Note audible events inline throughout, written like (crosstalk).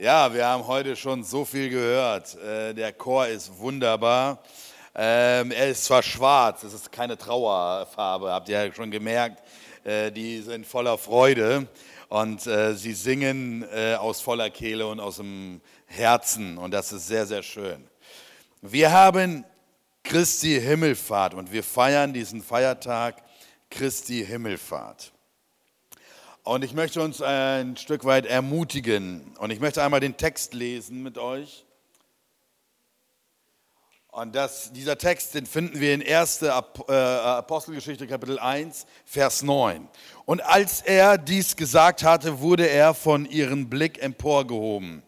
Ja, wir haben heute schon so viel gehört. Äh, der Chor ist wunderbar. Ähm, er ist zwar schwarz, es ist keine Trauerfarbe, habt ihr ja schon gemerkt. Äh, die sind voller Freude und äh, sie singen aus voller Kehle und aus dem Herzen und das ist sehr, sehr schön. Wir haben Christi Himmelfahrt und wir feiern diesen Feiertag Christi Himmelfahrt. Und ich möchte uns ein Stück weit ermutigen. Und ich möchte einmal den Text lesen mit euch. Und das, dieser Text, den finden wir in 1. Äh, Apostelgeschichte Kapitel 1, Vers 9. Und als er dies gesagt hatte, wurde er von ihrem Blick emporgehoben.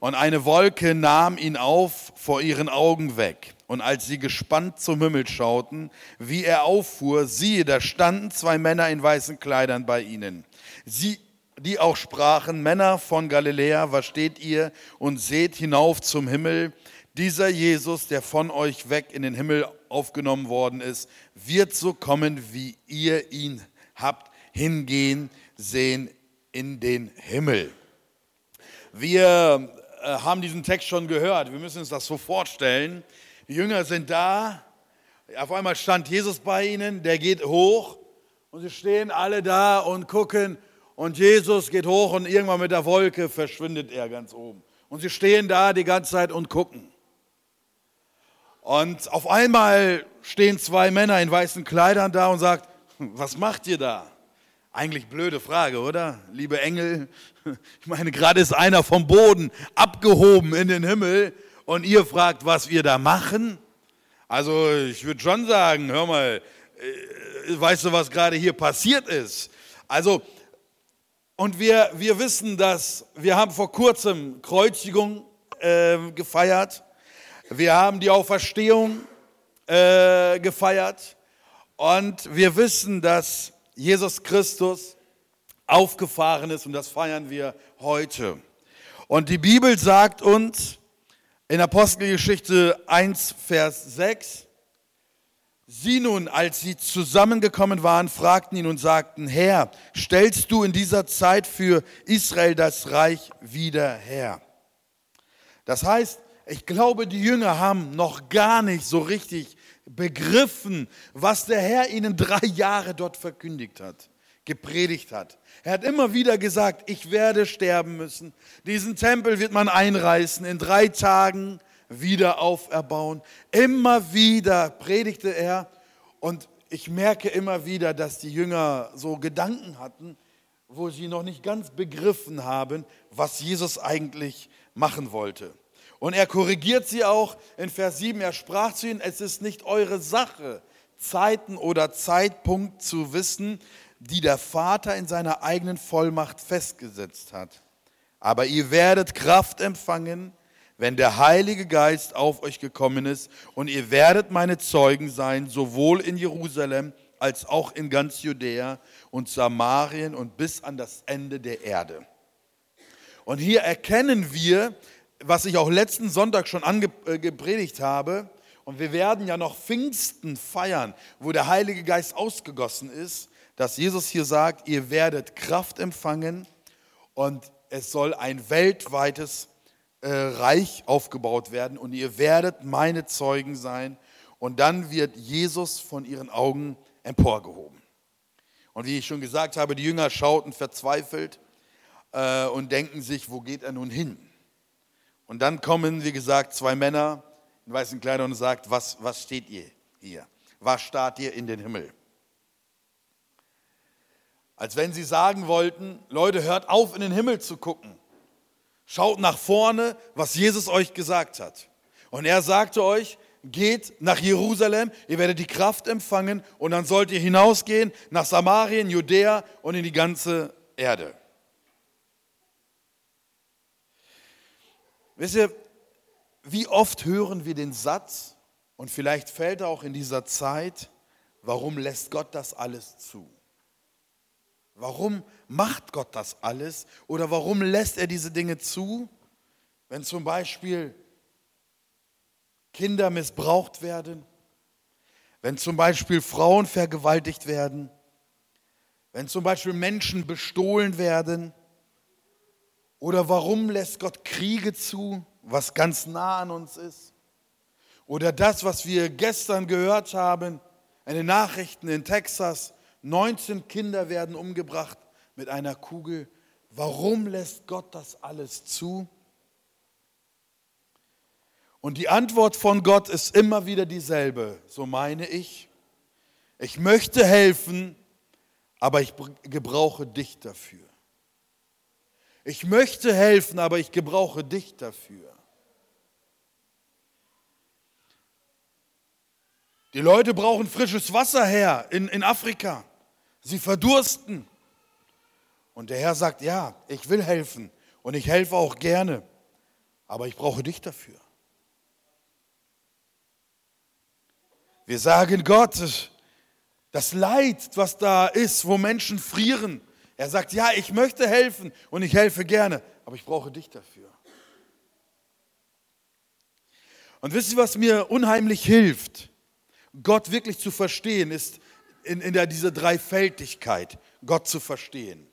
Und eine Wolke nahm ihn auf vor ihren Augen weg. Und als sie gespannt zum Himmel schauten, wie er auffuhr, siehe, da standen zwei Männer in weißen Kleidern bei ihnen Sie, die auch sprachen, Männer von Galiläa, was steht ihr und seht hinauf zum Himmel? Dieser Jesus, der von euch weg in den Himmel aufgenommen worden ist, wird so kommen, wie ihr ihn habt hingehen sehen in den Himmel. Wir äh, haben diesen Text schon gehört. Wir müssen uns das so vorstellen. Die Jünger sind da. Auf einmal stand Jesus bei ihnen. Der geht hoch und sie stehen alle da und gucken und Jesus geht hoch und irgendwann mit der Wolke verschwindet er ganz oben. Und sie stehen da die ganze Zeit und gucken. Und auf einmal stehen zwei Männer in weißen Kleidern da und sagt, was macht ihr da? Eigentlich blöde Frage, oder? Liebe Engel, (laughs) ich meine, gerade ist einer vom Boden abgehoben in den Himmel und ihr fragt, was wir da machen? Also ich würde schon sagen, hör mal, äh, weißt du, was gerade hier passiert ist? Also und wir, wir wissen, dass wir haben vor kurzem Kreuzigung äh, gefeiert. Wir haben die Auferstehung äh, gefeiert. Und wir wissen, dass Jesus Christus aufgefahren ist und das feiern wir heute. Und die Bibel sagt uns in Apostelgeschichte 1, Vers 6, Sie nun, als sie zusammengekommen waren, fragten ihn und sagten, Herr, stellst du in dieser Zeit für Israel das Reich wieder her? Das heißt, ich glaube, die Jünger haben noch gar nicht so richtig begriffen, was der Herr ihnen drei Jahre dort verkündigt hat, gepredigt hat. Er hat immer wieder gesagt, ich werde sterben müssen. Diesen Tempel wird man einreißen. In drei Tagen wieder auferbauen. Immer wieder predigte er und ich merke immer wieder, dass die Jünger so Gedanken hatten, wo sie noch nicht ganz begriffen haben, was Jesus eigentlich machen wollte. Und er korrigiert sie auch in Vers 7. Er sprach zu ihnen, es ist nicht eure Sache, Zeiten oder Zeitpunkt zu wissen, die der Vater in seiner eigenen Vollmacht festgesetzt hat. Aber ihr werdet Kraft empfangen, wenn der Heilige Geist auf euch gekommen ist und ihr werdet meine Zeugen sein, sowohl in Jerusalem als auch in ganz Judäa und Samarien und bis an das Ende der Erde. Und hier erkennen wir, was ich auch letzten Sonntag schon angepredigt äh, habe, und wir werden ja noch Pfingsten feiern, wo der Heilige Geist ausgegossen ist, dass Jesus hier sagt, ihr werdet Kraft empfangen und es soll ein weltweites äh, Reich aufgebaut werden und ihr werdet meine Zeugen sein. Und dann wird Jesus von ihren Augen emporgehoben. Und wie ich schon gesagt habe, die Jünger schauten verzweifelt äh, und denken sich, wo geht er nun hin? Und dann kommen, wie gesagt, zwei Männer in weißen Kleidern und sagt, was, was steht ihr hier? Was starrt ihr in den Himmel? Als wenn sie sagen wollten, Leute, hört auf, in den Himmel zu gucken. Schaut nach vorne, was Jesus euch gesagt hat. Und er sagte euch, geht nach Jerusalem, ihr werdet die Kraft empfangen und dann sollt ihr hinausgehen nach Samarien, Judäa und in die ganze Erde. Wisst ihr, wie oft hören wir den Satz, und vielleicht fällt er auch in dieser Zeit, warum lässt Gott das alles zu? Warum macht Gott das alles? Oder warum lässt er diese Dinge zu? Wenn zum Beispiel Kinder missbraucht werden, wenn zum Beispiel Frauen vergewaltigt werden, wenn zum Beispiel Menschen bestohlen werden, Oder warum lässt Gott Kriege zu, was ganz nah an uns ist? Oder das, was wir gestern gehört haben, eine Nachrichten in Texas, 19 Kinder werden umgebracht mit einer Kugel. Warum lässt Gott das alles zu? Und die Antwort von Gott ist immer wieder dieselbe, so meine ich. Ich möchte helfen, aber ich gebrauche dich dafür. Ich möchte helfen, aber ich gebrauche dich dafür. Die Leute brauchen frisches Wasser her in, in Afrika. Sie verdursten. Und der Herr sagt, ja, ich will helfen und ich helfe auch gerne, aber ich brauche dich dafür. Wir sagen Gott, das Leid, was da ist, wo Menschen frieren. Er sagt, ja, ich möchte helfen und ich helfe gerne, aber ich brauche dich dafür. Und wisst ihr, was mir unheimlich hilft, Gott wirklich zu verstehen, ist in, in der, diese Dreifältigkeit, Gott zu verstehen.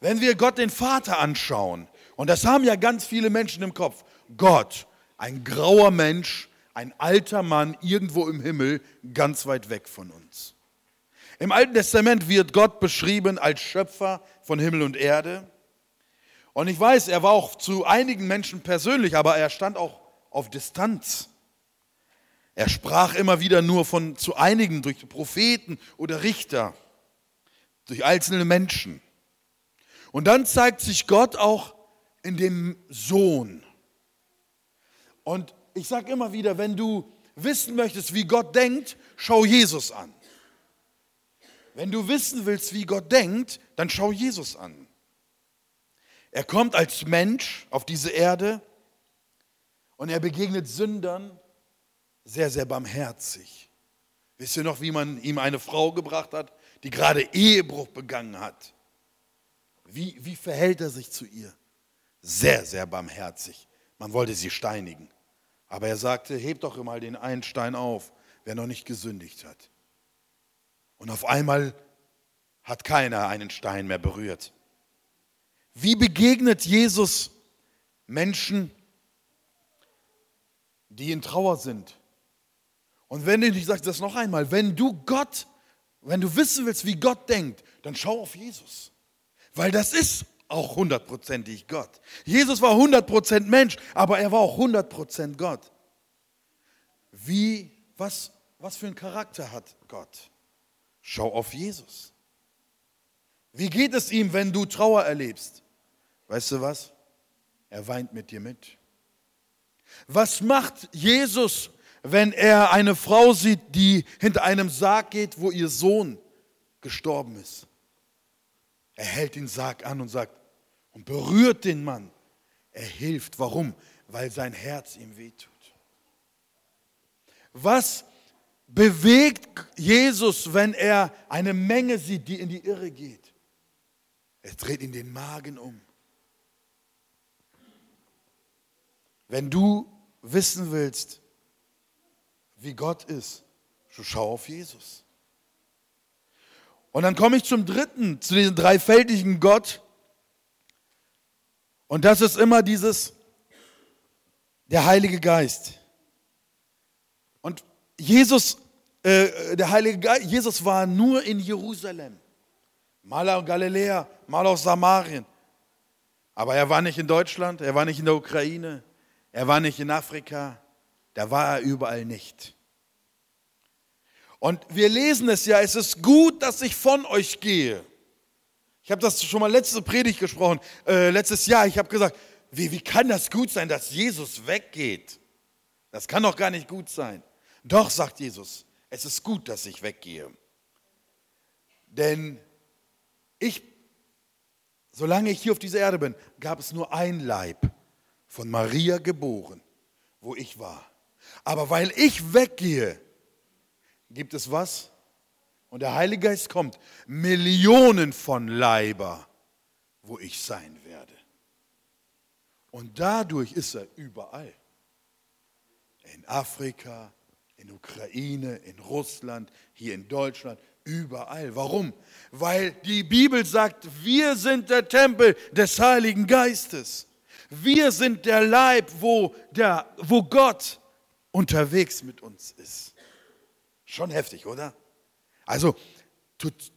Wenn wir Gott den Vater anschauen, und das haben ja ganz viele Menschen im Kopf, Gott, ein grauer Mensch, ein alter Mann irgendwo im Himmel, ganz weit weg von uns. Im Alten Testament wird Gott beschrieben als Schöpfer von Himmel und Erde. Und ich weiß, er war auch zu einigen Menschen persönlich, aber er stand auch auf Distanz. Er sprach immer wieder nur von zu einigen durch Propheten oder Richter, durch einzelne Menschen. Und dann zeigt sich Gott auch in dem Sohn. Und ich sage immer wieder, wenn du wissen möchtest, wie Gott denkt, schau Jesus an. Wenn du wissen willst, wie Gott denkt, dann schau Jesus an. Er kommt als Mensch auf diese Erde und er begegnet Sündern sehr, sehr barmherzig. Wisst ihr noch, wie man ihm eine Frau gebracht hat, die gerade Ehebruch begangen hat? Wie, wie verhält er sich zu ihr? Sehr, sehr barmherzig. Man wollte sie steinigen. Aber er sagte, hebt doch mal den einen Stein auf, wer noch nicht gesündigt hat. Und auf einmal hat keiner einen Stein mehr berührt. Wie begegnet Jesus Menschen, die in Trauer sind? Und wenn du, ich sage das noch einmal, wenn du Gott, wenn du wissen willst, wie Gott denkt, dann schau auf Jesus. Weil das ist auch hundertprozentig Gott. Jesus war hundertprozent Mensch, aber er war auch hundertprozent Gott. Wie, was, was für einen Charakter hat Gott? Schau auf Jesus. Wie geht es ihm, wenn du Trauer erlebst? Weißt du was? Er weint mit dir mit. Was macht Jesus, wenn er eine Frau sieht, die hinter einem Sarg geht, wo ihr Sohn gestorben ist? Er hält den Sarg an und sagt und berührt den Mann. Er hilft. Warum? Weil sein Herz ihm wehtut. Was bewegt Jesus, wenn er eine Menge sieht, die in die Irre geht? Er dreht ihn den Magen um. Wenn du wissen willst, wie Gott ist, so schau auf Jesus. Und dann komme ich zum dritten, zu diesem dreifältigen Gott. Und das ist immer dieses, der Heilige Geist. Und Jesus, äh, der Heilige Geist, Jesus war nur in Jerusalem. Mal aus Galiläa, mal aus Samarien. Aber er war nicht in Deutschland, er war nicht in der Ukraine, er war nicht in Afrika, da war er überall nicht. Und wir lesen es ja, es ist gut, dass ich von euch gehe. Ich habe das schon mal letzte Predigt gesprochen, äh, letztes Jahr. Ich habe gesagt, wie, wie kann das gut sein, dass Jesus weggeht? Das kann doch gar nicht gut sein. Doch, sagt Jesus, es ist gut, dass ich weggehe. Denn ich, solange ich hier auf dieser Erde bin, gab es nur ein Leib von Maria geboren, wo ich war. Aber weil ich weggehe, gibt es was? Und der Heilige Geist kommt, Millionen von Leiber, wo ich sein werde. Und dadurch ist er überall. In Afrika, in Ukraine, in Russland, hier in Deutschland, Überall. Warum? Weil die Bibel sagt, wir sind der Tempel des Heiligen Geistes. Wir sind der Leib, wo, der, wo Gott unterwegs mit uns ist. Schon heftig, oder? Also, tut,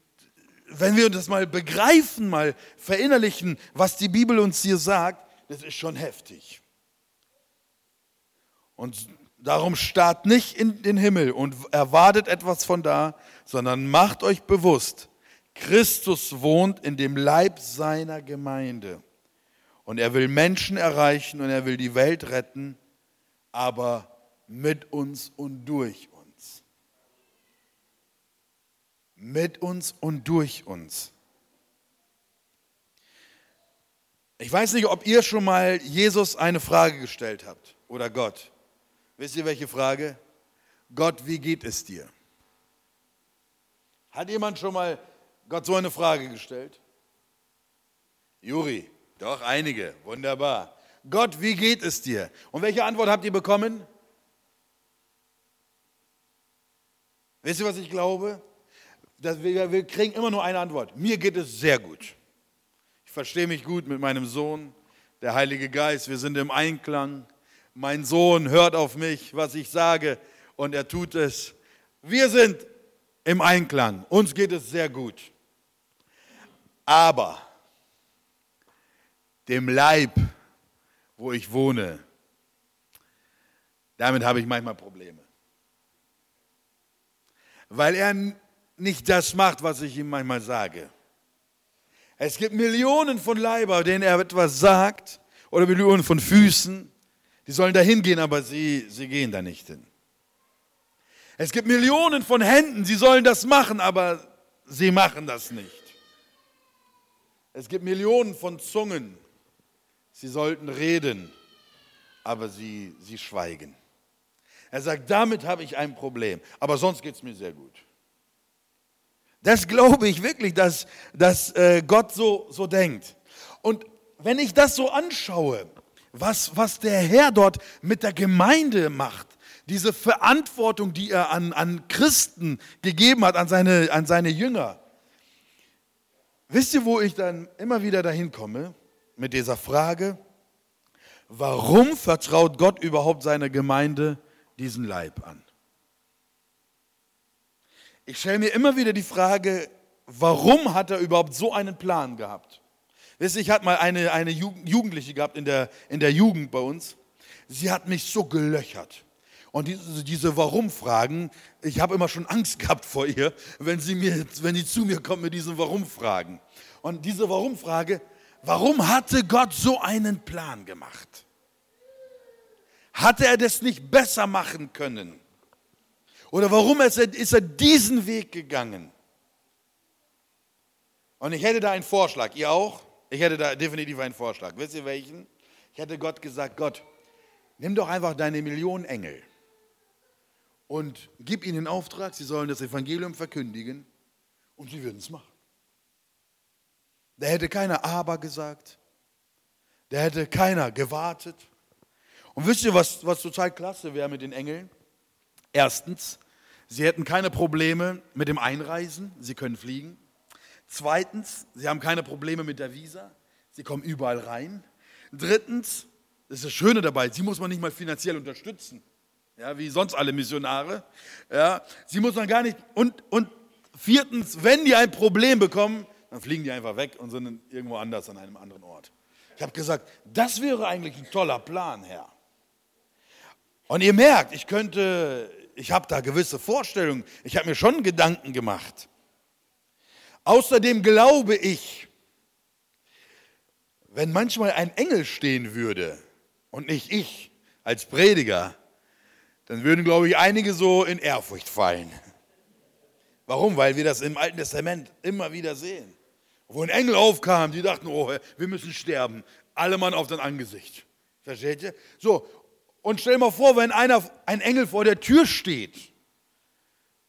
wenn wir das mal begreifen, mal verinnerlichen, was die Bibel uns hier sagt, das ist schon heftig. Und darum starrt nicht in den Himmel und erwartet etwas von da, sondern macht euch bewusst, Christus wohnt in dem Leib seiner Gemeinde. Und er will Menschen erreichen und er will die Welt retten, aber mit uns und durch uns. Mit uns und durch uns. Ich weiß nicht, ob ihr schon mal Jesus eine Frage gestellt habt oder Gott. Wisst ihr welche Frage? Gott, wie geht es dir? Hat jemand schon mal Gott so eine Frage gestellt? Juri, doch einige, wunderbar. Gott, wie geht es dir? Und welche Antwort habt ihr bekommen? Wisst ihr, was ich glaube? Dass wir, wir kriegen immer nur eine Antwort. Mir geht es sehr gut. Ich verstehe mich gut mit meinem Sohn, der Heilige Geist. Wir sind im Einklang. Mein Sohn hört auf mich, was ich sage, und er tut es. Wir sind im Einklang. Uns geht es sehr gut. Aber dem Leib, wo ich wohne, damit habe ich manchmal Probleme. Weil er nicht das macht, was ich ihm manchmal sage. Es gibt Millionen von Leiber, denen er etwas sagt, oder Millionen von Füßen, die sollen da hingehen, aber sie, sie gehen da nicht hin. Es gibt Millionen von Händen, sie sollen das machen, aber sie machen das nicht. Es gibt Millionen von Zungen, sie sollten reden, aber sie, sie schweigen. Er sagt, damit habe ich ein Problem, aber sonst geht es mir sehr gut. Das glaube ich wirklich, dass, dass äh, Gott so, so denkt. Und wenn ich das so anschaue, was, was der Herr dort mit der Gemeinde macht, diese Verantwortung, die er an, an Christen gegeben hat, an seine, an seine Jünger. Wisst ihr, wo ich dann immer wieder dahin komme mit dieser Frage, warum vertraut Gott überhaupt seiner Gemeinde diesen Leib an? Ich stelle mir immer wieder die Frage, warum hat er überhaupt so einen Plan gehabt? Wisst ihr, ich hatte mal eine, eine Jugendliche gehabt in der, in der Jugend bei uns. Sie hat mich so gelöchert. Und diese, diese Warum-Fragen, ich habe immer schon Angst gehabt vor ihr, wenn sie, mir, wenn sie zu mir kommt mit diesen Warum-Fragen. Und diese Warum-Frage, warum hatte Gott so einen Plan gemacht? Hatte er das nicht besser machen können? Oder warum ist er, ist er diesen Weg gegangen? Und ich hätte da einen Vorschlag, ihr auch? Ich hätte da definitiv einen Vorschlag. Wisst ihr welchen? Ich hätte Gott gesagt, Gott, nimm doch einfach deine Millionen Engel und gib ihnen den Auftrag, sie sollen das Evangelium verkündigen und sie würden es machen. Da hätte keiner aber gesagt, da hätte keiner gewartet. Und wisst ihr, was, was total klasse wäre mit den Engeln? Erstens, sie hätten keine Probleme mit dem Einreisen, sie können fliegen. Zweitens, sie haben keine Probleme mit der Visa, sie kommen überall rein. Drittens, das ist das Schöne dabei, sie muss man nicht mal finanziell unterstützen, ja, wie sonst alle Missionare. Ja, sie muss man gar nicht. Und, und viertens, wenn die ein Problem bekommen, dann fliegen die einfach weg und sind irgendwo anders an einem anderen Ort. Ich habe gesagt, das wäre eigentlich ein toller Plan, Herr. Und ihr merkt, ich könnte, ich habe da gewisse Vorstellungen, ich habe mir schon Gedanken gemacht. Außerdem glaube ich, wenn manchmal ein Engel stehen würde und nicht ich als Prediger, dann würden, glaube ich, einige so in Ehrfurcht fallen. Warum? Weil wir das im Alten Testament immer wieder sehen. Wo ein Engel aufkam, die dachten, oh, wir müssen sterben. Alle Mann auf dein Angesicht. Versteht ihr? So, und stell dir mal vor, wenn einer, ein Engel vor der Tür steht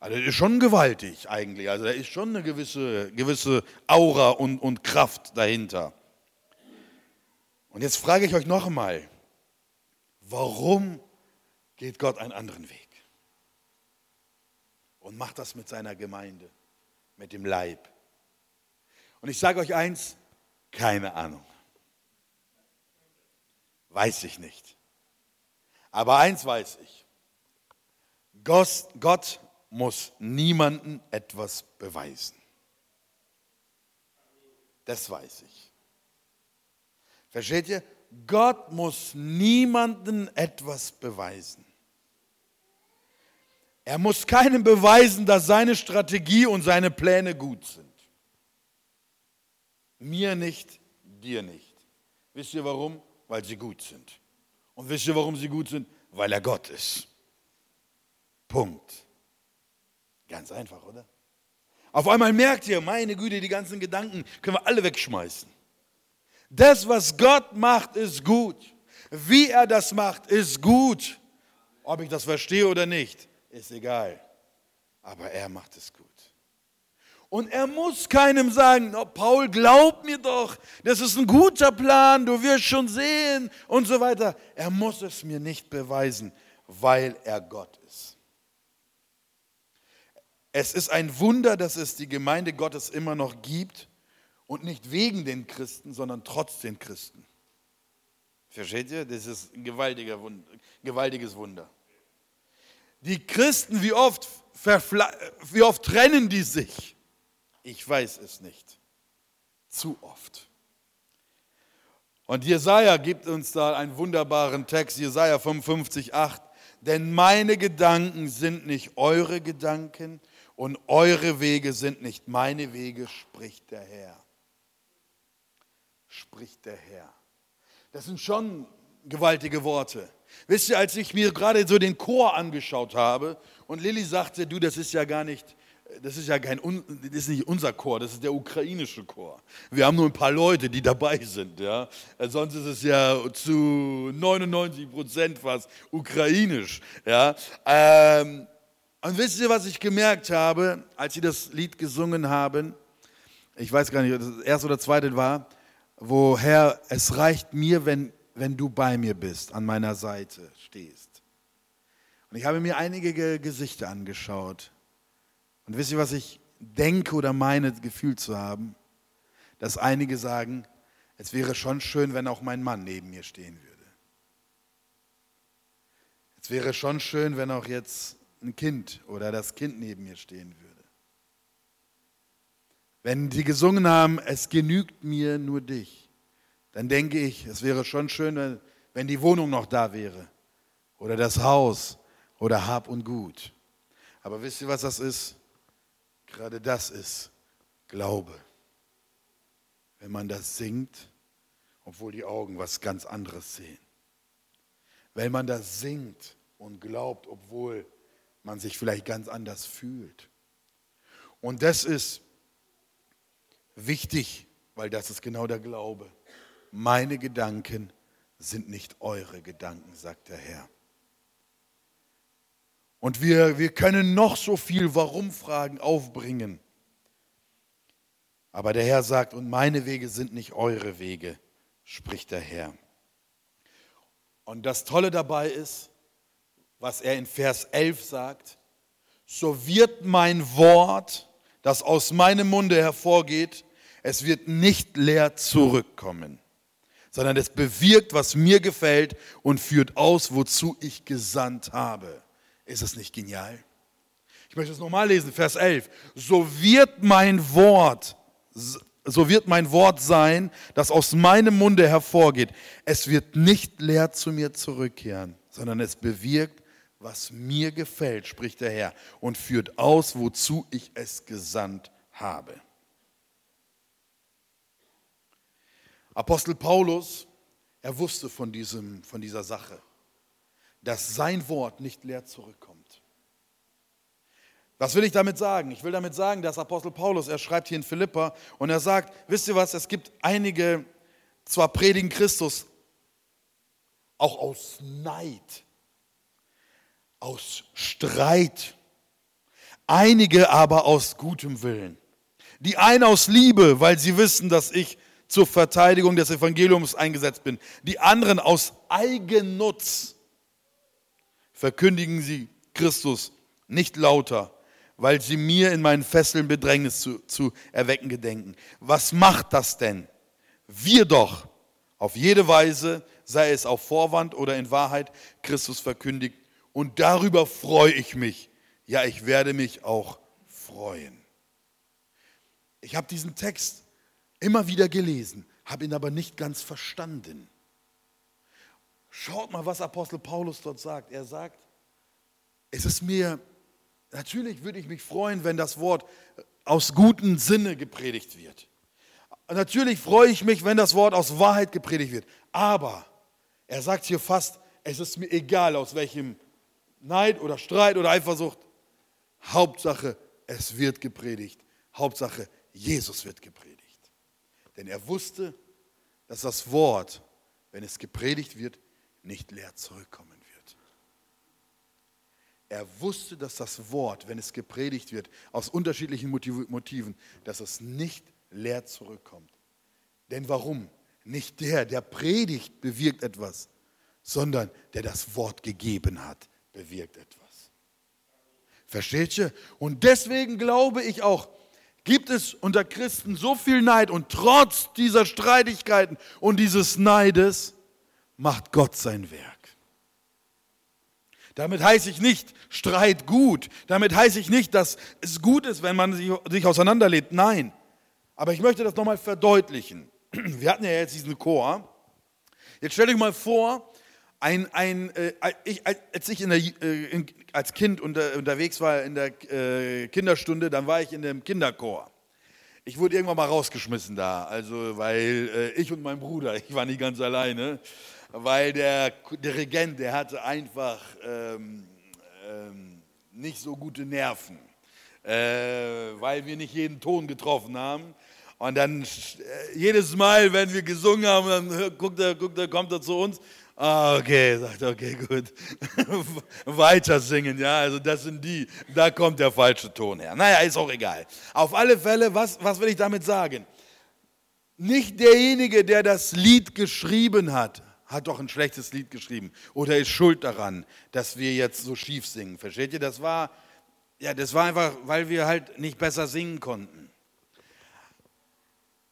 also das ist schon gewaltig eigentlich. Also da ist schon eine gewisse, gewisse Aura und, und Kraft dahinter. Und jetzt frage ich euch noch einmal, warum geht Gott einen anderen Weg? Und macht das mit seiner Gemeinde. mit dem Leib. Und ich sage euch eins, keine Ahnung. Weiß ich nicht. Aber eins weiß ich. Gott muss niemanden etwas beweisen. Das weiß ich. Versteht ihr? Gott muss niemanden etwas beweisen. Er muss keinem beweisen, dass seine Strategie und seine Pläne gut sind. Mir nicht, dir nicht. Wisst ihr warum? Weil sie gut sind. Und wisst ihr, warum sie gut sind? Weil er Gott ist. Punkt. Ganz einfach, oder? Auf einmal merkt ihr, meine Güte, die ganzen Gedanken können wir alle wegschmeißen. Das, was Gott macht, ist gut. Wie er das macht, ist gut. Ob ich das verstehe oder nicht, ist egal. Aber er macht es gut. Und er muss keinem sagen, oh, Paul, glaub mir doch, das ist ein guter Plan, du wirst schon sehen und so weiter. Er muss es mir nicht beweisen, weil er Gott ist. Es ist ein Wunder, dass es die Gemeinde Gottes immer noch gibt und nicht wegen den Christen, sondern trotz den Christen. Versteht ihr? Das ist ein gewaltiger Wunder, gewaltiges Wunder. Die Christen, wie oft, wie oft trennen die sich? Ich weiß es nicht. Zu oft. Und Jesaja gibt uns da einen wunderbaren Text, Jesaja 55, 8. Denn meine Gedanken sind nicht eure Gedanken und eure Wege sind nicht meine Wege, spricht der Herr spricht der Herr. Das sind schon gewaltige Worte. Wisst ihr, als ich mir gerade so den Chor angeschaut habe und Lilly sagte, du, das ist ja gar nicht, das ist ja kein, das ist nicht unser Chor, das ist der ukrainische Chor. Wir haben nur ein paar Leute, die dabei sind, ja. Sonst ist es ja zu 99 Prozent fast ukrainisch, ja. Ähm, und wisst ihr, was ich gemerkt habe, als sie das Lied gesungen haben? Ich weiß gar nicht, ob das erste oder zweite war wo Herr, es reicht mir, wenn, wenn du bei mir bist, an meiner Seite stehst. Und ich habe mir einige Gesichter angeschaut. Und wisst ihr, was ich denke oder meine gefühlt zu haben? Dass einige sagen, es wäre schon schön, wenn auch mein Mann neben mir stehen würde. Es wäre schon schön, wenn auch jetzt ein Kind oder das Kind neben mir stehen würde. Wenn sie gesungen haben, es genügt mir nur dich, dann denke ich, es wäre schon schön, wenn die Wohnung noch da wäre oder das Haus oder Hab und Gut. Aber wisst ihr, was das ist? Gerade das ist Glaube. Wenn man das singt, obwohl die Augen was ganz anderes sehen. Wenn man das singt und glaubt, obwohl man sich vielleicht ganz anders fühlt. Und das ist Wichtig, weil das ist genau der Glaube. Meine Gedanken sind nicht eure Gedanken, sagt der Herr. Und wir, wir können noch so viel Warum-Fragen aufbringen. Aber der Herr sagt, und meine Wege sind nicht eure Wege, spricht der Herr. Und das Tolle dabei ist, was er in Vers 11 sagt, so wird mein Wort, das aus meinem Munde hervorgeht, es wird nicht leer zurückkommen, sondern es bewirkt, was mir gefällt und führt aus, wozu ich gesandt habe. Ist das nicht genial? Ich möchte es nochmal lesen, Vers 11. So wird mein Wort, so wird mein Wort sein, das aus meinem Munde hervorgeht. Es wird nicht leer zu mir zurückkehren, sondern es bewirkt, was mir gefällt, spricht der Herr, und führt aus, wozu ich es gesandt habe. Apostel Paulus, er wusste von, diesem, von dieser Sache, dass sein Wort nicht leer zurückkommt. Was will ich damit sagen? Ich will damit sagen, dass Apostel Paulus, er schreibt hier in Philippa und er sagt, wisst ihr was, es gibt einige, zwar predigen Christus, auch aus Neid, aus Streit, einige aber aus gutem Willen. Die einen aus Liebe, weil sie wissen, dass ich zur Verteidigung des Evangeliums eingesetzt bin. Die anderen aus Eigennutz verkündigen sie Christus nicht lauter, weil sie mir in meinen Fesseln Bedrängnis zu, zu erwecken gedenken. Was macht das denn? Wir doch auf jede Weise, sei es auf Vorwand oder in Wahrheit, Christus verkündigt. Und darüber freue ich mich. Ja, ich werde mich auch freuen. Ich habe diesen Text immer wieder gelesen, habe ihn aber nicht ganz verstanden. Schaut mal, was Apostel Paulus dort sagt. Er sagt, es ist mir, natürlich würde ich mich freuen, wenn das Wort aus gutem Sinne gepredigt wird. Natürlich freue ich mich, wenn das Wort aus Wahrheit gepredigt wird. Aber er sagt hier fast, es ist mir egal, aus welchem Neid oder Streit oder Eifersucht. Hauptsache, es wird gepredigt. Hauptsache, Jesus wird gepredigt. Denn er wusste, dass das Wort, wenn es gepredigt wird, nicht leer zurückkommen wird. Er wusste, dass das Wort, wenn es gepredigt wird, aus unterschiedlichen Motiven, dass es nicht leer zurückkommt. Denn warum? Nicht der, der predigt, bewirkt etwas, sondern der das Wort gegeben hat, bewirkt etwas. Versteht ihr? Und deswegen glaube ich auch, gibt es unter Christen so viel Neid und trotz dieser Streitigkeiten und dieses Neides macht Gott sein Werk. Damit heiße ich nicht Streit gut. Damit heiße ich nicht, dass es gut ist, wenn man sich, sich auseinanderlebt. Nein. Aber ich möchte das nochmal verdeutlichen. (clears throat) Wir hatten ja jetzt diesen Chor. Jetzt stell dich mal vor, ein, ein, äh, ich, als ich der, äh, in, als Kind unter, unterwegs war in der äh, Kinderstunde, dann war ich in dem Kinderchor. Ich wurde irgendwann mal rausgeschmissen da, also weil äh, ich und mein Bruder, (laughs) ich war nicht ganz alleine, weil der Dirigent, der hatte einfach ähm, ähm, nicht so gute Nerven, äh, weil wir nicht jeden Ton getroffen haben. Und dann äh, jedes Mal, wenn wir gesungen haben, dann guckt er, guckt er, kommt er zu uns. Ah, okay, sagt er, okay, gut. (laughs) Weiter singen, ja, also das sind die, da kommt der falsche Ton her. Naja, ist auch egal. Auf alle Fälle, was, was will ich damit sagen? Nicht derjenige, der das Lied geschrieben hat, hat doch ein schlechtes Lied geschrieben oder ist schuld daran, dass wir jetzt so schief singen. Versteht ihr? Das war, ja, das war einfach, weil wir halt nicht besser singen konnten.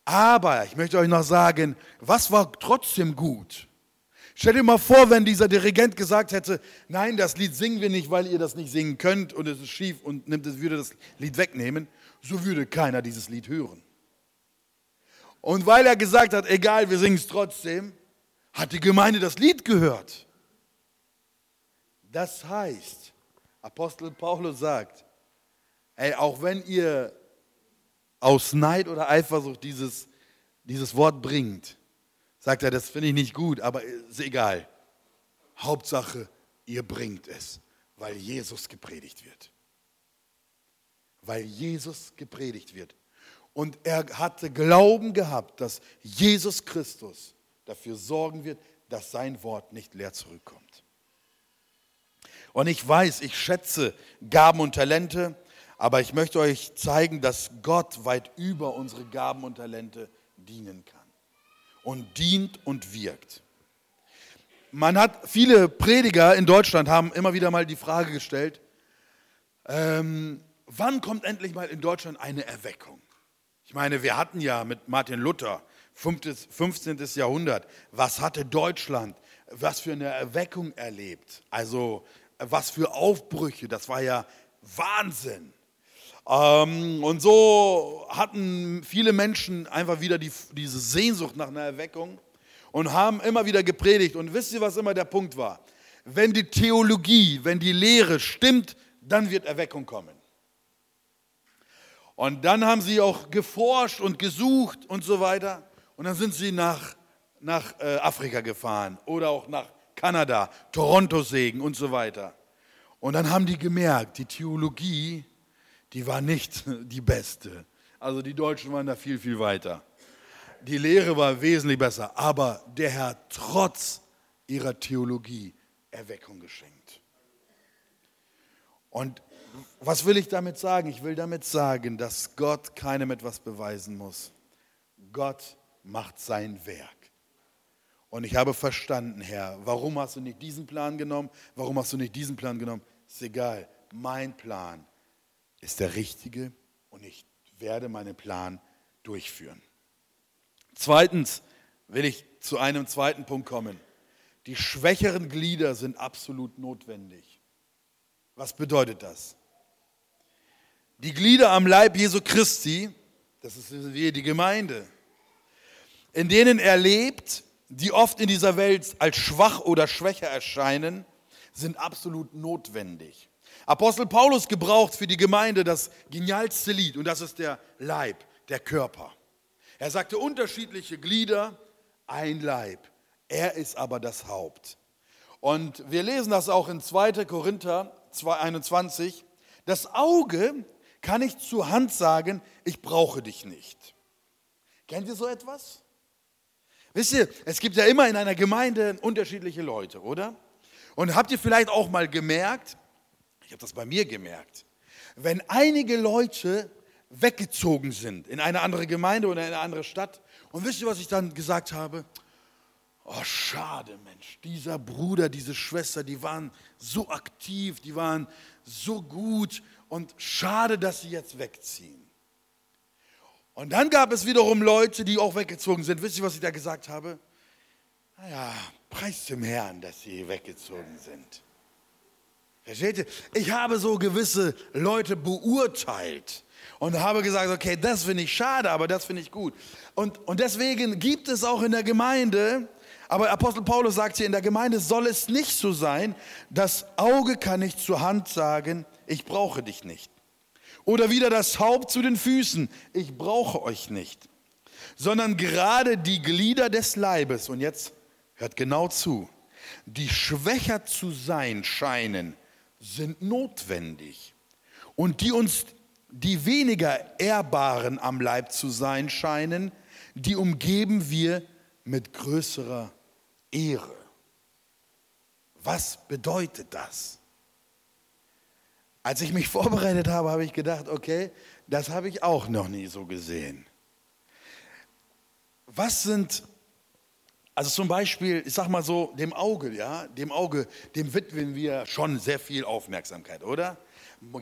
Aber ich möchte euch noch sagen, was war trotzdem gut? Stell dir mal vor, wenn dieser Dirigent gesagt hätte, nein, das Lied singen wir nicht, weil ihr das nicht singen könnt und es ist schief und nimmt, es würde das Lied wegnehmen, so würde keiner dieses Lied hören. Und weil er gesagt hat, egal, wir singen es trotzdem, hat die Gemeinde das Lied gehört. Das heißt, Apostel Paulus sagt, ey, auch wenn ihr aus Neid oder Eifersucht dieses, dieses Wort bringt, sagt er, das finde ich nicht gut, aber ist egal. Hauptsache, ihr bringt es, weil Jesus gepredigt wird. Weil Jesus gepredigt wird. Und er hatte Glauben gehabt, dass Jesus Christus dafür sorgen wird, dass sein Wort nicht leer zurückkommt. Und ich weiß, ich schätze Gaben und Talente, aber ich möchte euch zeigen, dass Gott weit über unsere Gaben und Talente dienen kann. Und dient und wirkt. Man hat, viele Prediger in Deutschland haben immer wieder mal die Frage gestellt, ähm, wann kommt endlich mal in Deutschland eine Erweckung? Ich meine, wir hatten ja mit Martin Luther 15. Jahrhundert. Was hatte Deutschland? Was für eine Erweckung erlebt? Also was für Aufbrüche? Das war ja Wahnsinn. Ähm, und so hatten viele Menschen einfach wieder die, diese Sehnsucht nach einer Erweckung und haben immer wieder gepredigt. Und wisst ihr, was immer der Punkt war? Wenn die Theologie, wenn die Lehre stimmt, dann wird Erweckung kommen. Und dann haben sie auch geforscht und gesucht und so weiter. Und dann sind sie nach, nach äh, Afrika gefahren oder auch nach Kanada, Toronto-Segen und so weiter. Und dann haben die gemerkt, die Theologie, die war nicht (laughs) die beste. Also die Deutschen waren da viel, viel weiter. Die Lehre war wesentlich besser, aber der Herr hat trotz ihrer Theologie Erweckung geschenkt. Und was will ich damit sagen? Ich will damit sagen, dass Gott keinem etwas beweisen muss. Gott macht sein Werk. Und ich habe verstanden, Herr, warum hast du nicht diesen Plan genommen? Warum hast du nicht diesen Plan genommen? Ist egal. Mein Plan ist der richtige und ich werde meinen Plan durchführen. Zweitens will ich zu einem zweiten Punkt kommen. Die schwächeren Glieder sind absolut notwendig. Was bedeutet das? Die Glieder am Leib Jesu Christi, das ist wie die Gemeinde, in denen er lebt, die oft in dieser Welt als schwach oder schwächer erscheinen, sind absolut notwendig. Apostel Paulus gebraucht für die Gemeinde das genialste Lied und das ist der Leib, der Körper. Er sagte unterschiedliche Glieder, ein Leib. Er ist aber das Haupt. Und wir lesen das auch in 2. Korinther 21. Das Auge kann ich zur Hand sagen, ich brauche dich nicht. Kennt ihr so etwas? Wisst ihr, es gibt ja immer in einer Gemeinde unterschiedliche Leute, oder? Und habt ihr vielleicht auch mal gemerkt, ich habe das bei mir gemerkt, wenn einige Leute weggezogen sind in eine andere Gemeinde oder in eine andere Stadt, und wisst ihr, was ich dann gesagt habe? Oh, schade, Mensch, dieser Bruder, diese Schwester, die waren so aktiv, die waren so gut und schade, dass sie jetzt wegziehen. Und dann gab es wiederum Leute, die auch weggezogen sind. Wisst ihr, was ich da gesagt habe? Naja, preis dem Herrn, dass sie weggezogen sind. Versteht ihr? Ich habe so gewisse Leute beurteilt und habe gesagt, okay, das finde ich schade, aber das finde ich gut. Und, und deswegen gibt es auch in der Gemeinde, aber Apostel Paulus sagt hier, in der Gemeinde soll es nicht so sein, das Auge kann nicht zur Hand sagen, ich brauche dich nicht. Oder wieder das Haupt zu den Füßen, ich brauche euch nicht. Sondern gerade die Glieder des Leibes, und jetzt hört genau zu, die schwächer zu sein scheinen, sind notwendig. Und die uns, die weniger ehrbaren am Leib zu sein scheinen, die umgeben wir mit größerer Ehre. Was bedeutet das? Als ich mich (laughs) vorbereitet habe, habe ich gedacht, okay, das habe ich auch noch nie so gesehen. Was sind, also zum Beispiel, ich sag mal so, dem Auge, ja, dem Auge, dem widmen wir schon sehr viel Aufmerksamkeit, oder?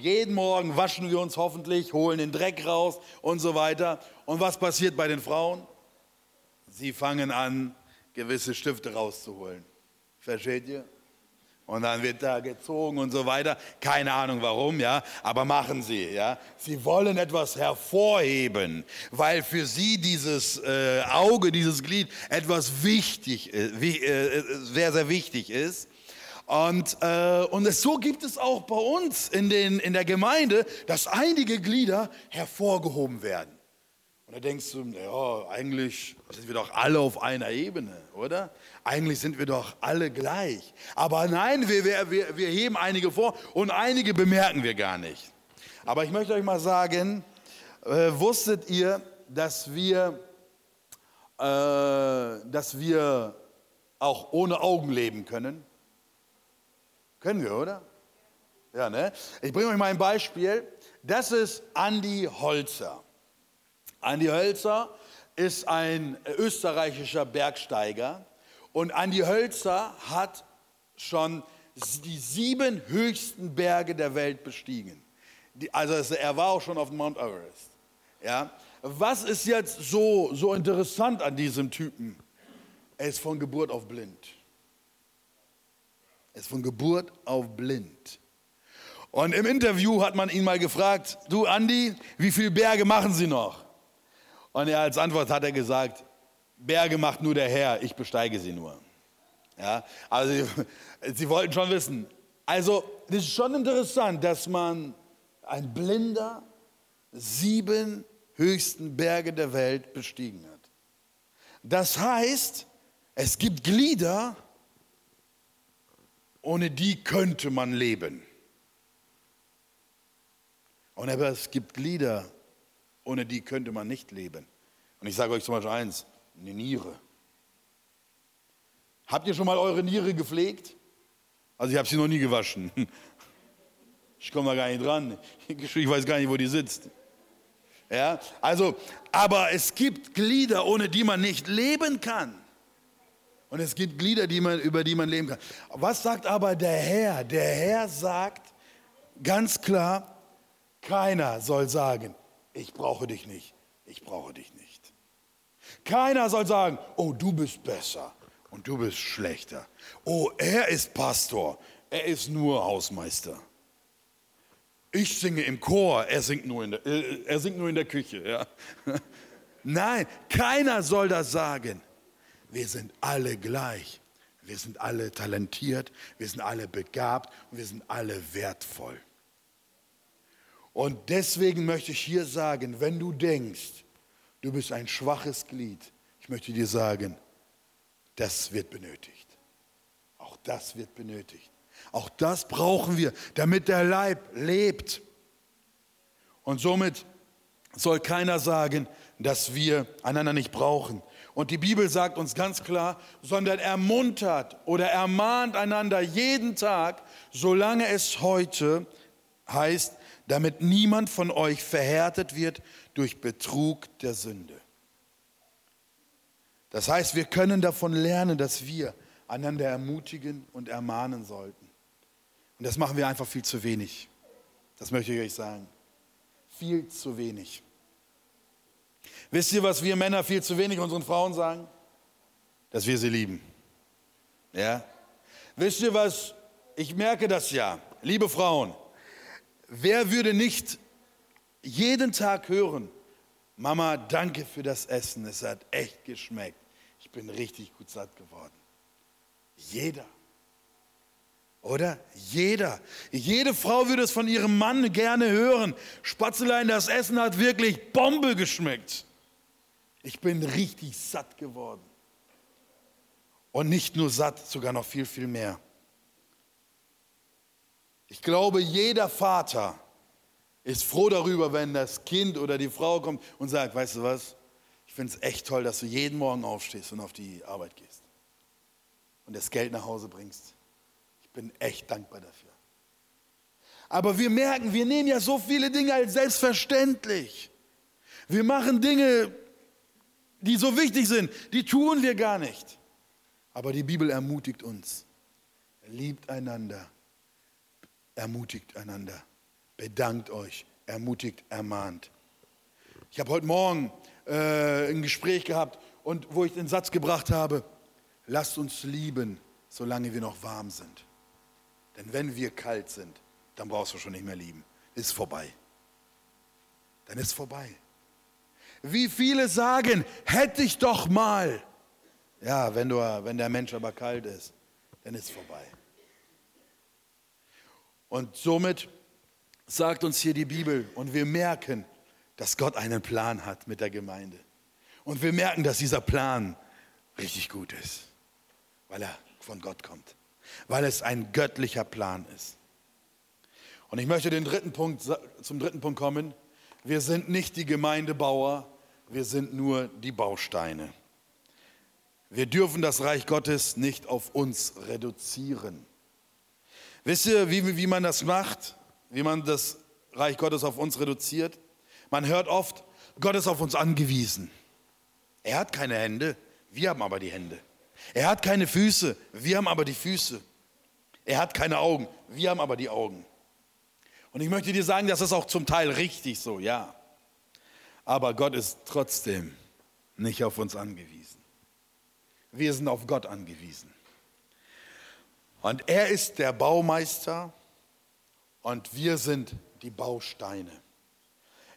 Jeden Morgen waschen wir uns hoffentlich, holen den Dreck raus und so weiter. Und was passiert bei den Frauen? Sie fangen an, gewisse Stifte rauszuholen. Versteht ihr? Und dann wird da gezogen und so weiter. Keine Ahnung warum, ja, aber machen sie, ja. Sie wollen etwas hervorheben, weil für sie dieses äh, Auge, dieses Glied etwas wichtig, äh, wie, äh, sehr, sehr wichtig ist. Und, äh, und es, so gibt es auch bei uns in, den, in der Gemeinde, dass einige Glieder hervorgehoben werden. Und da denkst du, ja, eigentlich sind wir doch alle auf einer Ebene, oder? Eigentlich sind wir doch alle gleich. Aber nein, wir, wir, wir heben einige vor und einige bemerken wir gar nicht. Aber ich möchte euch mal sagen, äh, wusstet ihr, dass wir, äh, dass wir auch ohne Augen leben können? Können wir, oder? Ja, ne? Ich bringe euch mal ein Beispiel. Das ist Andi Holzer. Andi Hölzer ist ein österreichischer Bergsteiger und Andi Hölzer hat schon die sieben höchsten Berge der Welt bestiegen. also er war auch schon auf Mount Everest. Ja? Was ist jetzt so, so interessant an diesem Typen? Er ist von Geburt auf blind. Er ist von Geburt auf blind. Und im Interview hat man ihn mal gefragt, du Andi, wie viele Berge machen Sie noch? Und er als Antwort hat er gesagt, Berge macht nur der Herr, ich besteige sie nur. Ja, also sie, sie wollten schon wissen. Also es ist schon interessant, dass man ein Blinder sieben höchsten Berge der Welt bestiegen hat. Das heißt, es gibt Glieder, ohne die könnte man leben. Und aber es gibt Glieder, ohne die könnte man nicht leben. Und ich sage euch zum Beispiel eins, eine Niere. Habt ihr schon mal eure Niere gepflegt? Also ich habe sie noch nie gewaschen. (laughs) Ich komme da gar nicht dran. Ich weiß gar nicht, wo die sitzt. Ja, also, aber es gibt Glieder, ohne die man nicht leben kann. Und es gibt Glieder, die man, über die man leben kann. Was sagt aber der Herr? Der Herr sagt ganz klar, Keiner soll sagen, ich brauche dich nicht, ich brauche dich nicht. Keiner soll sagen, oh, du bist besser und du bist schlechter. Oh, er ist Pastor, er ist nur Hausmeister. Ich singe im Chor, er singt nur in der, äh, er singt nur in der Küche. Ja. (laughs) Nein, keiner soll das sagen. Wir sind alle gleich. Wir sind alle talentiert, wir sind alle begabt und wir sind alle wertvoll. Und deswegen möchte ich hier sagen, wenn du denkst, du bist ein schwaches Glied, ich möchte dir sagen, das wird benötigt. Auch das wird benötigt. Auch das brauchen wir, damit der Leib lebt. Und somit soll keiner sagen, dass wir einander nicht brauchen. Und die Bibel sagt uns ganz klar, sondern ermuntert oder ermahnt einander jeden Tag, solange es heute heißt, damit niemand von euch verhärtet wird durch Betrug der Sünde. Das heißt, wir können davon lernen, dass wir einander ermutigen und ermahnen sollten. Und das machen wir einfach viel zu wenig. Das möchte ich euch sagen. Viel zu wenig. Wisst ihr, was wir Männer viel zu wenig unseren Frauen sagen? Dass wir sie lieben. Ja? Wisst ihr was? Ich merke das ja. Liebe Frauen, wer würde nicht jeden Tag hören, Mama, danke für das Essen, es hat echt geschmeckt. Ich bin richtig gut satt geworden. Jeder. Oder? Jeder. Jede Frau würde es von ihrem Mann gerne hören. Spatzelein, das Essen hat wirklich Bombe geschmeckt. Ich bin richtig satt geworden. Und nicht nur satt, sogar noch viel, viel mehr. Ich glaube, jeder Vater ist froh darüber, wenn das Kind oder die Frau kommt und sagt, weißt du was, ich finde es echt toll, dass du jeden Morgen aufstehst und auf die Arbeit gehst und das Geld nach Hause bringst. Ich bin echt dankbar dafür. Aber wir merken, wir nehmen ja so viele Dinge als selbstverständlich. Wir machen Dinge, die so wichtig sind, die tun wir gar nicht. Aber die Bibel ermutigt uns. Liebt einander, ermutigt einander, bedankt euch, ermutigt, ermahnt. Ich habe heute Morgen äh, ein Gespräch gehabt und wo ich den Satz gebracht habe, lasst uns lieben, solange wir noch warm sind. Denn wenn wir kalt sind, dann brauchst du schon nicht mehr lieben. Ist vorbei. Dann ist vorbei. Wie viele sagen, hätte ich doch mal. Ja, wenn, du, wenn der Mensch aber kalt ist, dann ist vorbei. Und somit sagt uns hier die Bibel und wir merken, dass Gott einen Plan hat mit der Gemeinde. Und wir merken, dass dieser Plan richtig gut ist, weil er von Gott kommt, weil es ein göttlicher Plan ist. Und ich möchte den dritten Punkt, zum dritten Punkt kommen. Wir sind nicht die Gemeindebauer, wir sind nur die Bausteine. Wir dürfen das Reich Gottes nicht auf uns reduzieren. Wisst ihr, wie, wie man das macht? Wie man das Reich Gottes auf uns reduziert? Man hört oft, Gott ist auf uns angewiesen. Er hat keine Hände, wir haben aber die Hände. Er hat keine Füße, wir haben aber die Füße. Er hat keine Augen, wir haben aber die Augen. Und ich möchte dir sagen, das ist auch zum Teil richtig so, ja. Aber Gott ist trotzdem nicht auf uns angewiesen. Wir sind auf Gott angewiesen. Und er ist der Baumeister und wir sind die Bausteine.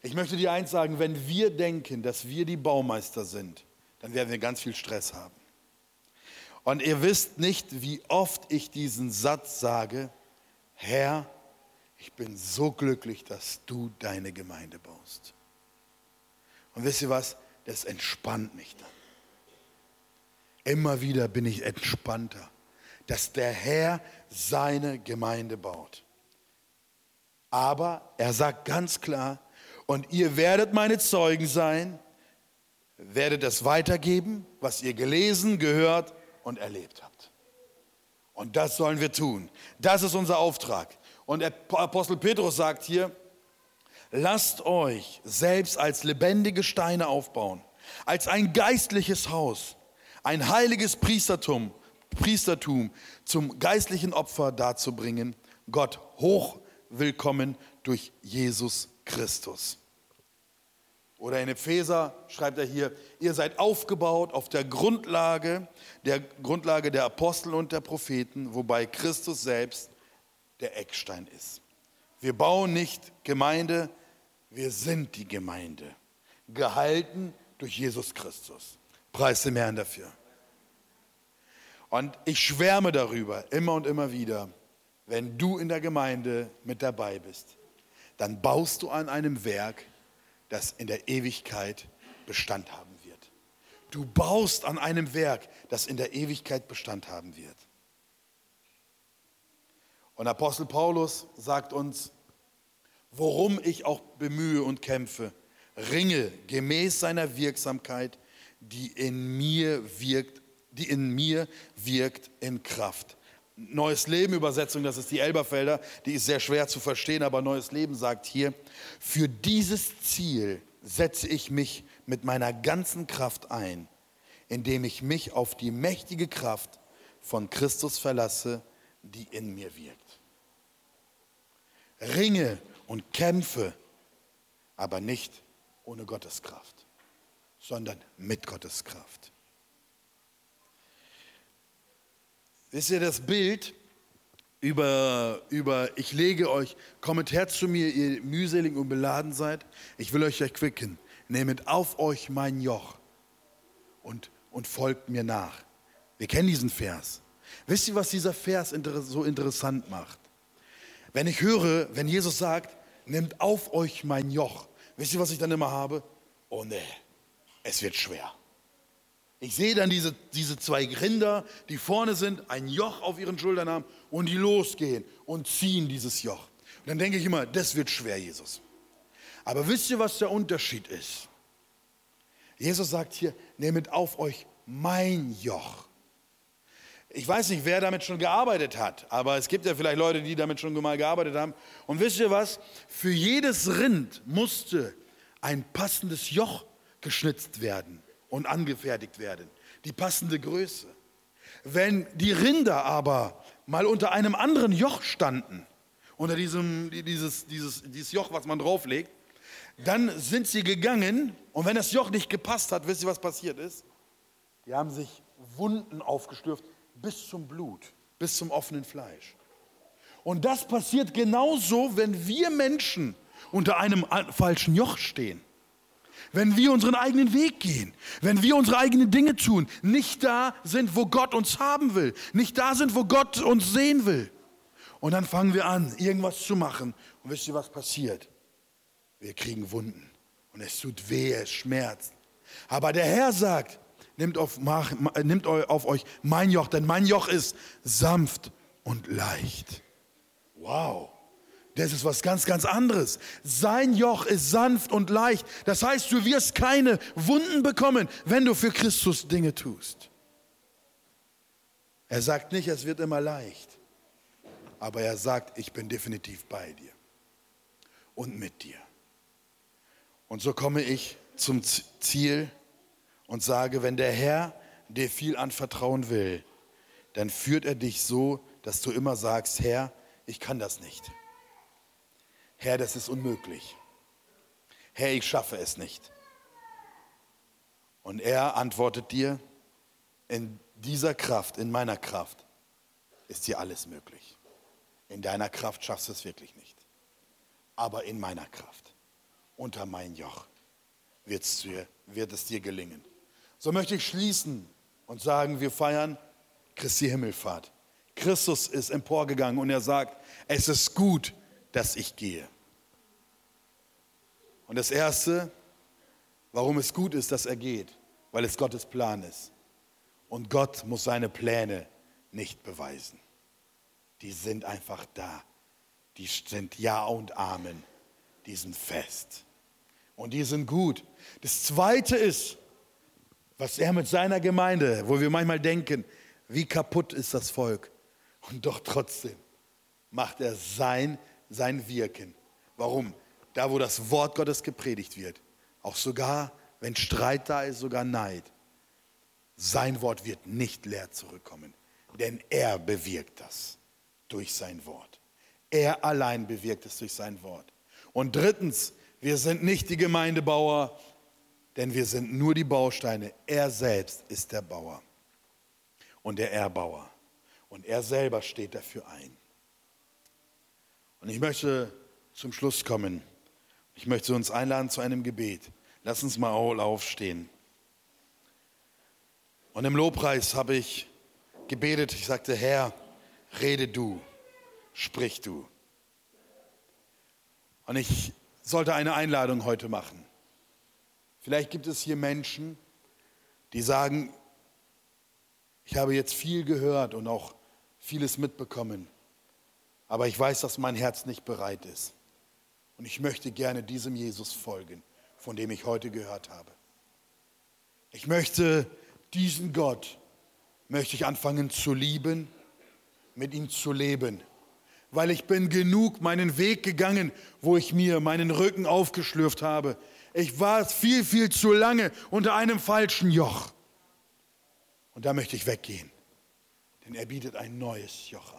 Ich möchte dir eins sagen, wenn wir denken, dass wir die Baumeister sind, dann werden wir ganz viel Stress haben. Und ihr wisst nicht, wie oft ich diesen Satz sage, Herr, ich bin so glücklich, dass du deine Gemeinde baust. Und wisst ihr was? Das entspannt mich dann. Immer wieder bin ich entspannter, dass der Herr seine Gemeinde baut. Aber er sagt ganz klar, und ihr werdet meine Zeugen sein, werdet es weitergeben, was ihr gelesen, gehört und erlebt habt. Und das sollen wir tun. Das ist unser Auftrag. Und der Apostel Petrus sagt hier, lasst euch selbst als lebendige Steine aufbauen, als ein geistliches Haus, ein heiliges Priestertum, Priestertum zum geistlichen Opfer darzubringen, Gott hoch willkommen durch Jesus Christus. Oder in Epheser schreibt er hier, ihr seid aufgebaut auf der Grundlage, der Grundlage der Apostel und der Propheten, wobei Christus selbst der Eckstein ist. Wir bauen nicht Gemeinde, wir sind die Gemeinde, gehalten durch Jesus Christus. Preis dem Herrn dafür. Und ich schwärme darüber immer und immer wieder, wenn du in der Gemeinde mit dabei bist, dann baust du an einem Werk, das in der Ewigkeit Bestand haben wird. Du baust an einem Werk, das in der Ewigkeit Bestand haben wird. Und Apostel Paulus sagt uns, worum ich auch bemühe und kämpfe, ringe gemäß seiner Wirksamkeit, die in mir wirkt, die in mir wirkt in Kraft. Neues Leben Übersetzung, das ist die Elberfelder, die ist sehr schwer zu verstehen, aber Neues Leben sagt hier, für dieses Ziel setze ich mich mit meiner ganzen Kraft ein, indem ich mich auf die mächtige Kraft von Christus verlasse, die in mir wirkt. Ringe und kämpfe, aber nicht ohne Gottes Kraft, sondern mit Gottes Kraft. Wisst ihr das Bild über, über ich lege euch, kommet her zu mir, ihr mühselig und beladen seid, ich will euch erquicken. Nehmet auf euch mein Joch und, und folgt mir nach. Wir kennen diesen Vers. Wisst ihr, was dieser Vers so interessant macht? Wenn ich höre, wenn Jesus sagt, nehmt auf euch mein Joch, wisst ihr, was ich dann immer habe? Oh nee, es wird schwer. Ich sehe dann diese, diese zwei Rinder, die vorne sind, ein Joch auf ihren Schultern haben und die losgehen und ziehen dieses Joch. Und dann denke ich immer, das wird schwer, Jesus. Aber wisst ihr, was der Unterschied ist? Jesus sagt hier, nehmet auf euch mein Joch. Ich weiß nicht, wer damit schon gearbeitet hat, aber es gibt ja vielleicht Leute, die damit schon mal gearbeitet haben. Und wisst ihr was? Für jedes Rind musste ein passendes Joch geschnitzt werden und angefertigt werden. Die passende Größe. Wenn die Rinder aber mal unter einem anderen Joch standen, unter diesem, dieses, dieses, dieses Joch, was man drauflegt, dann sind sie gegangen und wenn das Joch nicht gepasst hat, wisst ihr, was passiert ist? Die haben sich Wunden aufgestürft bis zum Blut, bis zum offenen Fleisch. Und das passiert genauso, wenn wir Menschen unter einem falschen Joch stehen wenn wir unseren eigenen Weg gehen, wenn wir unsere eigenen Dinge tun, nicht da sind, wo Gott uns haben will, nicht da sind, wo Gott uns sehen will. Und dann fangen wir an, irgendwas zu machen. Und wisst ihr, was passiert? Wir kriegen Wunden. Und es tut weh, es schmerzt. Aber der Herr sagt, nehmt auf, nehmt auf euch mein Joch, denn mein Joch ist sanft und leicht. Wow. Das ist was ganz, ganz anderes. Sein Joch ist sanft und leicht. Das heißt, du wirst keine Wunden bekommen, wenn du für Christus Dinge tust. Er sagt nicht, es wird immer leicht. Aber er sagt, ich bin definitiv bei dir und mit dir. Und so komme ich zum Ziel und sage, wenn der Herr dir viel anvertrauen will, dann führt er dich so, dass du immer sagst, Herr, ich kann das nicht. Herr, das ist unmöglich. Herr, ich schaffe es nicht. Und er antwortet dir, in dieser Kraft, in meiner Kraft, ist dir alles möglich. In deiner Kraft schaffst du es wirklich nicht. Aber in meiner Kraft, unter mein Joch, dir, wird es dir gelingen. So möchte ich schließen und sagen, wir feiern Christi Himmelfahrt. Christus ist emporgegangen und er sagt, es ist gut, dass ich gehe. Und das Erste, warum es gut ist, dass er geht, weil es Gottes Plan ist. Und Gott muss seine Pläne nicht beweisen. Die sind einfach da. Die sind Ja und Amen. Die sind fest. Und die sind gut. Das Zweite ist, was er mit seiner Gemeinde, wo wir manchmal denken, wie kaputt ist das Volk. Und doch trotzdem macht er sein sein Wirken. Warum? Da, wo das Wort Gottes gepredigt wird, auch sogar, wenn Streit da ist, sogar Neid, sein Wort wird nicht leer zurückkommen, denn er bewirkt das durch sein Wort. Er allein bewirkt es durch sein Wort. Und drittens, wir sind nicht die Gemeindebauer, denn wir sind nur die Bausteine. Er selbst ist der Bauer und der Erbauer. Und er selber steht dafür ein. Und ich möchte zum Schluss kommen. Ich möchte uns einladen zu einem Gebet. Lass uns mal aufstehen. Und im Lobpreis habe ich gebetet. Ich sagte, Herr, rede du, sprich du. Und ich sollte eine Einladung heute machen. Vielleicht gibt es hier Menschen, die sagen, ich habe jetzt viel gehört und auch vieles mitbekommen, aber ich weiß, dass mein Herz nicht bereit ist. Und ich möchte gerne diesem Jesus folgen, von dem ich heute gehört habe. Ich möchte diesen Gott, möchte ich anfangen zu lieben, mit ihm zu leben. Weil ich bin genug meinen Weg gegangen, wo ich mir meinen Rücken aufgeschlürft habe. Ich war viel, viel zu lange unter einem falschen Joch. Und da möchte ich weggehen. Denn er bietet ein neues Joch an.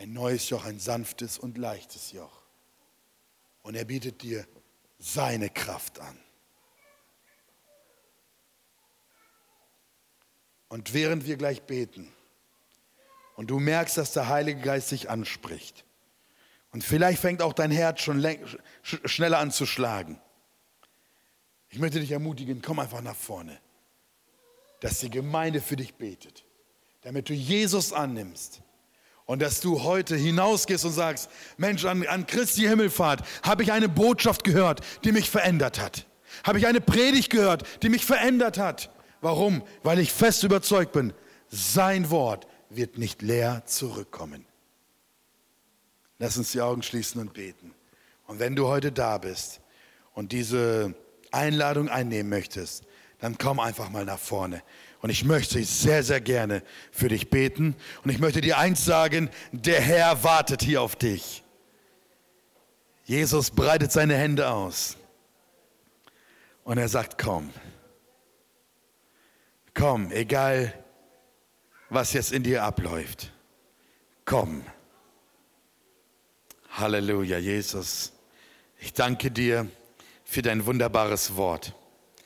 Ein neues Joch, ein sanftes und leichtes Joch. Und er bietet dir seine Kraft an. Und während wir gleich beten und du merkst, dass der Heilige Geist dich anspricht, und vielleicht fängt auch dein Herz schon schneller an zu schlagen. Ich möchte dich ermutigen, komm einfach nach vorne, dass die Gemeinde für dich betet, damit du Jesus annimmst und dass du heute hinausgehst und sagst, Mensch, an, an Christi Himmelfahrt habe ich eine Botschaft gehört, die mich verändert hat. Habe ich eine Predigt gehört, die mich verändert hat. Warum? Weil ich fest überzeugt bin, sein Wort wird nicht leer zurückkommen. Lass uns die Augen schließen und beten. Und wenn du heute da bist und diese Einladung einnehmen möchtest, dann komm einfach mal nach vorne. Und ich möchte sehr, sehr gerne für dich beten. Und ich möchte dir eins sagen, der Herr wartet hier auf dich. Jesus breitet seine Hände aus. Und er sagt, komm. Komm, egal was jetzt in dir abläuft. Komm. Halleluja, Jesus. Ich danke dir für dein wunderbares Wort.